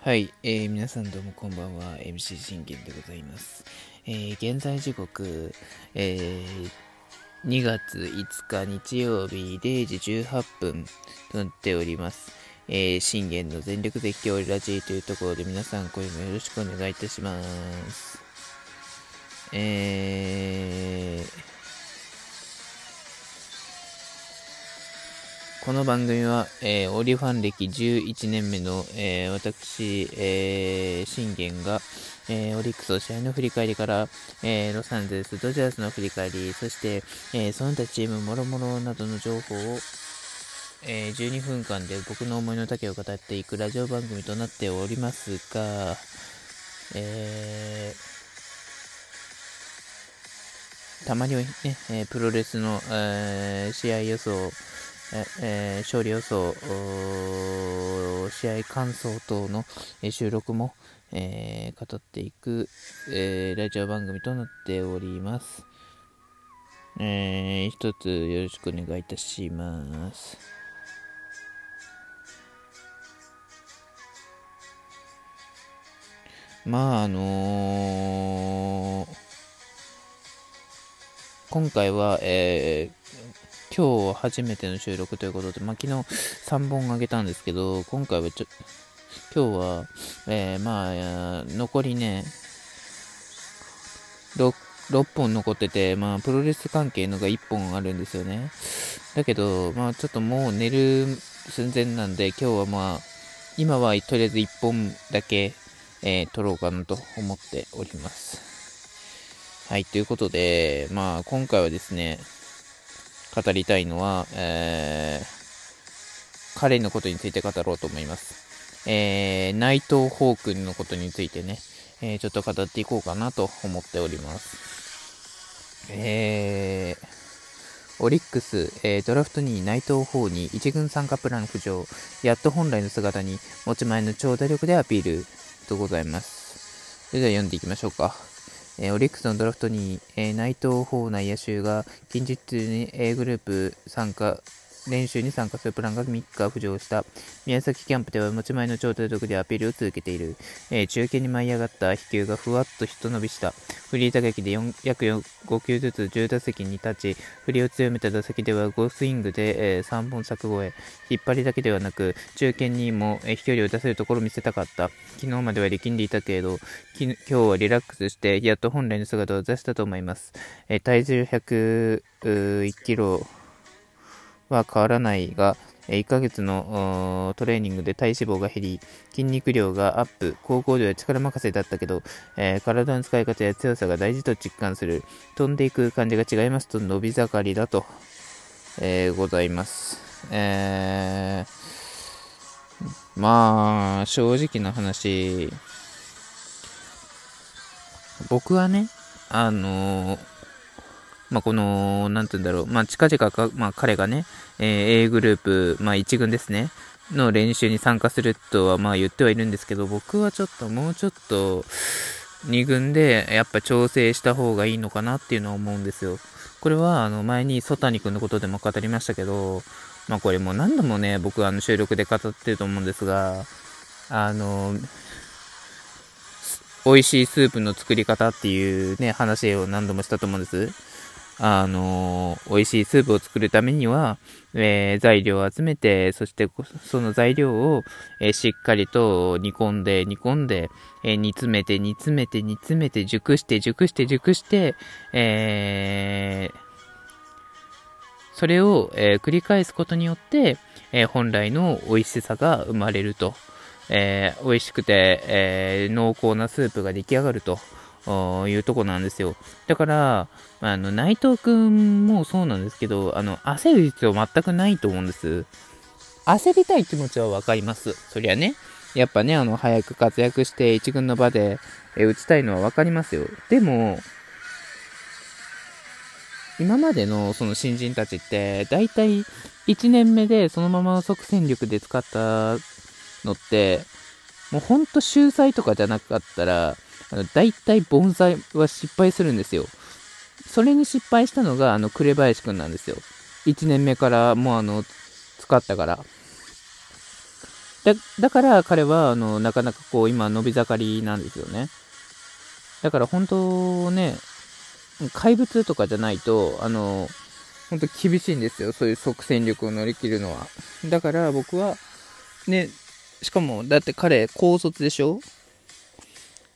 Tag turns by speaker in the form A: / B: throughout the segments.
A: はい、えー、皆さんどうもこんばんは。MC 信玄でございます、えー、現在時刻、えー、2月5日日曜日0時18分となっております。えー、信玄の全力絶叫ラジーというところで皆さん声もよろしくお願いいたします。えこの番組は、えー、オリファン歴11年目の、えー、私、えー、信玄が、えー、オリックスの試合の振り返りから、えー、ロサンゼルス、ドジャースの振り返り、そして、えー、その他チームもろもろなどの情報を、えー、12分間で僕の思いの丈を語っていくラジオ番組となっておりますが、えー、たまにはね、え、プロレスの、えー、試合予想、えー、勝利予想、試合感想等の収録も、えー、語っていく、えー、ラジオ番組となっております。えー、一つよろしくお願いいたします。まあ、あの、今回は、え、今日初めての収録ということで、まあ、昨日3本あげたんですけど、今回はちょ、今日は、えー、まあ、残りね、6, 6本残ってて、まあ、プロレス関係のが1本あるんですよね。だけど、まあ、ちょっともう寝る寸前なんで、今日はまあ、今はとりあえず1本だけ、えー、撮ろうかなと思っております。はい、ということで、まあ、今回はですね、語りたいのは、えー、彼のことについて語ろうと思います。えー、内藤宝君のことについてね、えー、ちょっと語っていこうかなと思っております。えー、オリックス、えー、ドラフト2位内藤宝に1軍参加プラン浮上、やっと本来の姿に持ち前の長打力でアピールとございます。それでは読んでいきましょうか。えー、オリックスのドラフトに、えー、内藤法内野手が近日に A グループ参加練習に参加するプランが3日浮上した。宮崎キャンプでは持ち前の超低力でアピールを続けている。えー、中堅に舞い上がった飛球がふわっと一伸びした。フリー打撃で約5球ずつ10打席に立ち、振りを強めた打席では5スイングで、えー、3本柵越え。引っ張りだけではなく、中堅にも、えー、飛距離を出せるところを見せたかった。昨日までは力んでいたけれど、今日はリラックスして、やっと本来の姿を出したと思います。えー、体重101キロは変わらないが、1ヶ月のトレーニングで体脂肪が減り、筋肉量がアップ、高校では力任せだったけど、えー、体の使い方や強さが大事と実感する。飛んでいく感じが違いますと伸び盛りだと、えー、ございます。えー、まあ、正直な話、僕はね、あのーまあ、この、なんて言うんだろう、まあ、近々か、まあ、彼がね、えー、A グループ、まあ、1軍ですね、の練習に参加するとは、まあ、言ってはいるんですけど、僕はちょっと、もうちょっと、2軍で、やっぱ調整した方がいいのかなっていうのは思うんですよ。これは、あの、前に曽谷君のことでも語りましたけど、まあ、これも何度もね、僕はあの収録で語ってると思うんですが、あの、美味しいスープの作り方っていうね、話を何度もしたと思うんです。あのー、美味しいスープを作るためには、えー、材料を集めて、そしてその材料を、えー、しっかりと煮込んで、煮込んで、え煮詰めて、煮詰めて、煮詰めて、熟して、熟して、熟して、えそれを、え繰り返すことによって、え本来の美味しさが生まれると。え美味しくて、え濃厚なスープが出来上がると。いうとこなんですよ。だから、あの、内藤くんもそうなんですけど、あの、焦る必要全くないと思うんです。焦りたい気持ちはわかります。そりゃね。やっぱね、あの、早く活躍して一軍の場で、え打ちたいのはわかりますよ。でも、今までのその新人たちって、だいたい1年目でそのままの即戦力で使ったのって、もうほんと秀才とかじゃなかったら、あの、大体盆栽は失敗するんですよ。それに失敗したのが、あの、紅林くんなんですよ。1年目からもうあの、使ったから。だだから彼は、あの、なかなかこう、今、伸び盛りなんですよね。だから本当ね、怪物とかじゃないと、あの、本当厳しいんですよ。そういう即戦力を乗り切るのは。だから僕は、ね、しかも、だって彼、高卒でしょ？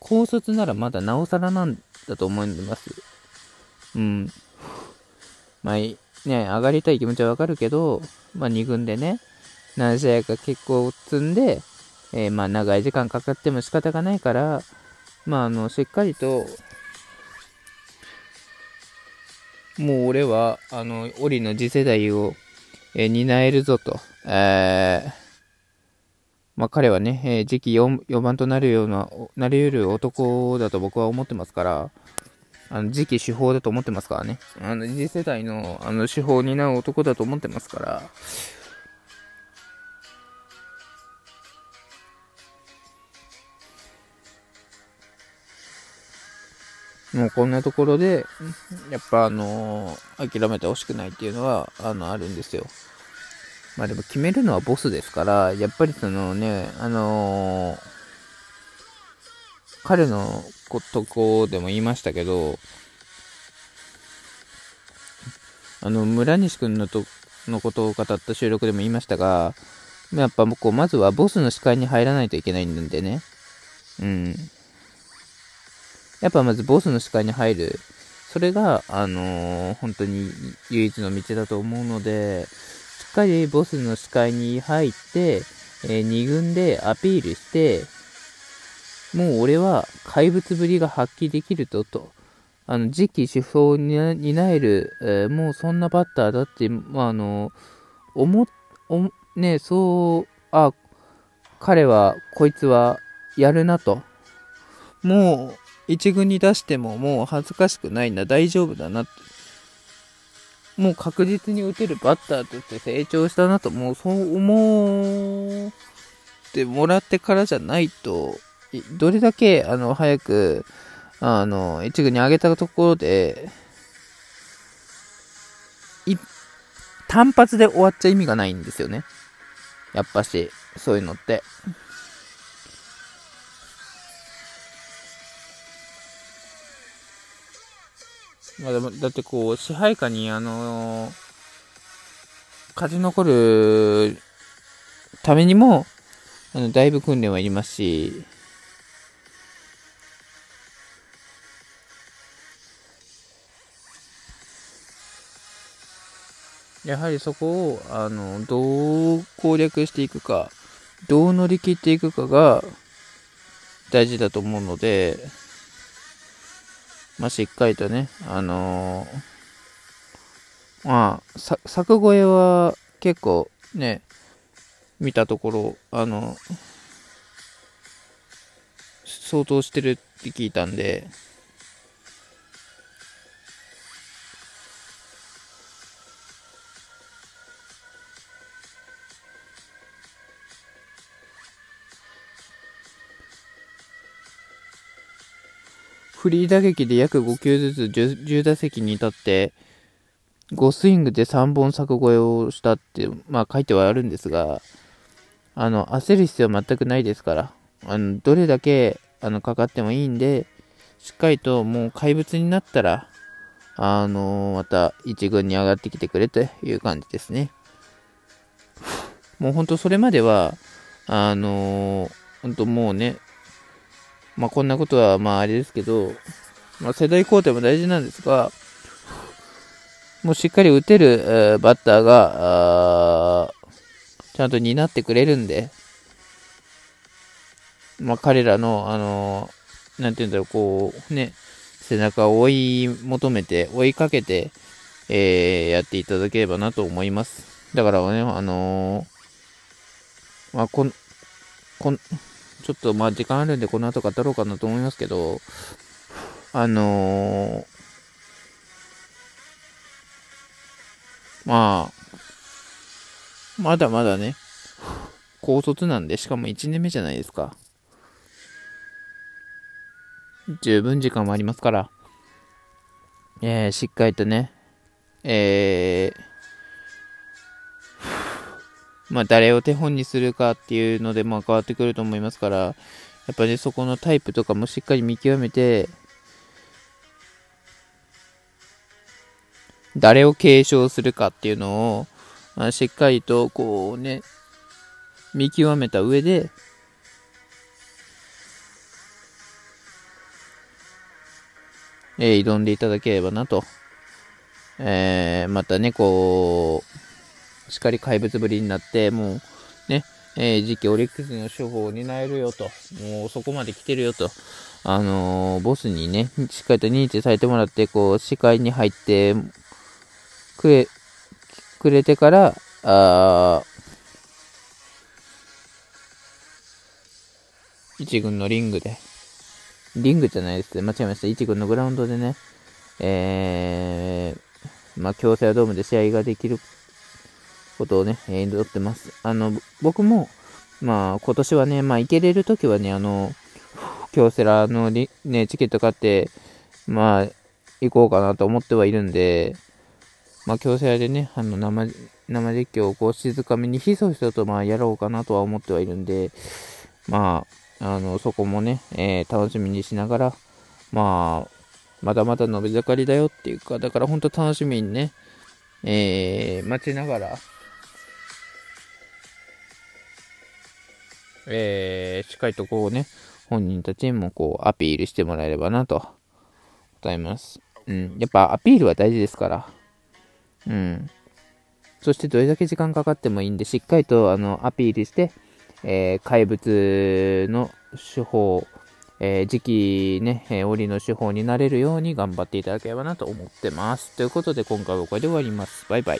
A: 高卒ならまだなおさらなんだと思います。うん。まあ、ね、上がりたい気持ちはわかるけど、まあ、2軍でね、何試合か結構積んで、えー、まあ、長い時間かかっても仕方がないから、まあ、あの、しっかりと、もう俺は、あの、オリの次世代を、えー、担えるぞと、えー、まあ、彼はね、えー、次期 4, 4番となるような、なり得る男だと僕は思ってますから、あの、次期手法だと思ってますからね。あの、次世代の、あの、手法を担う男だと思ってますから、もうこんなところで、やっぱあのー、諦めてほしくないっていうのは、あの、あるんですよ。まあでも決めるのはボスですから、やっぱりそのね、あのー、彼のことこでも言いましたけど、あの、村西くんのと、のことを語った収録でも言いましたが、やっぱこう、まずはボスの視界に入らないといけないんでね。うん。やっぱまずボスの視界に入る。それが、あのー、本当に唯一の道だと思うので、っかりボスの視界に入って、えー、2軍でアピールして、もう俺は怪物ぶりが発揮できると、と。あの、次期主砲に担える、えー、もうそんなバッターだって、まあ、あの、思、お、ね、そう、あ、彼は、こいつは、やるなと。もう、一軍に出してももう恥ずかしくないんだ、大丈夫だなって。もう確実に打てるバッターとして成長したなと、もうそう思ってもらってからじゃないと、どれだけ、あの、早く、あの、一軍に上げたところで、単発で終わっちゃ意味がないんですよね。やっぱし、そういうのって。まあでも、だってこう、支配下に、あのー、勝ち残るためにも、あの、だいぶ訓練はいりますし、やはりそこを、あの、どう攻略していくか、どう乗り切っていくかが大事だと思うので、まあ、しっかりとね、あのー、まあ、さ、作越えは結構ね、見たところ、あの、相当してるって聞いたんで、フリー打撃で約5球ずつ 10, 10打席に立って、5スイングで3本柵越えをしたって、まあ書いてはあるんですが、あの、焦る必要は全くないですから、あの、どれだけ、あの、かかってもいいんで、しっかりともう怪物になったら、あのまた1軍に上がってきてくれという感じですね。もう本当それまでは、あのー、本当もうね、まあ、こんなことは、まあ、あれですけど、まあ、世代交代も大事なんですが、もうしっかり打てる、えー、バッターが、ちゃんと担ってくれるんで、まあ、彼らの、あのー、なんていうんだろう、こう、ね、背中を追い求めて、追いかけて、えー、やっていただければなと思います。だからね、あのー、まあ、こん、こん、ちょっとまあ時間あるんでこの後語ろうかなと思いますけど、あのー、まあ、まだまだね、高卒なんで、しかも1年目じゃないですか。十分時間もありますから、えー、しっかりとね、えー、まあ、誰を手本にするかっていうので、まあ、変わってくると思いますから、やっぱり、そこのタイプとかもしっかり見極めて、誰を継承するかっていうのを、まあ、しっかりと、こうね、見極めた上で、えー、挑んでいただければなと。えー、またね、こう、しっかり怪物ぶりになって、もう、ね、えー、次期オリックスの処方を担えるよと。もうそこまで来てるよと。あのー、ボスにね、しっかりと認知されてもらって、こう、視界に入ってくれ、くれてから、あ一軍のリングで、リングじゃないですね。間違えました。一軍のグラウンドでね、えー、まあ、京セラドームで試合ができることをね、祈ってます。あの、僕も、まあ、今年はね、まあ、行けれるときはね、あの、京セラのね、チケット買って、まあ、行こうかなと思ってはいるんで、まあ、京セラでね、あの生、生実況をこう静かめにひそひそとまあやろうかなとは思ってはいるんで、まあ、あの、そこもね、えー、楽しみにしながら、まあ、まだまだ伸び盛りだよっていうか、だから本当楽しみにね、えー、待ちながら、えー、しっかりとこうね、本人たちにもこうアピールしてもらえればなと、ございます。うん、やっぱアピールは大事ですから。うん。そしてどれだけ時間かかってもいいんで、しっかりとあのアピールして、えー、怪物の手法、えー、次期ね、えー、檻の手法になれるように頑張っていただければなと思ってます。ということで今回はこれで終わります。バイバイ。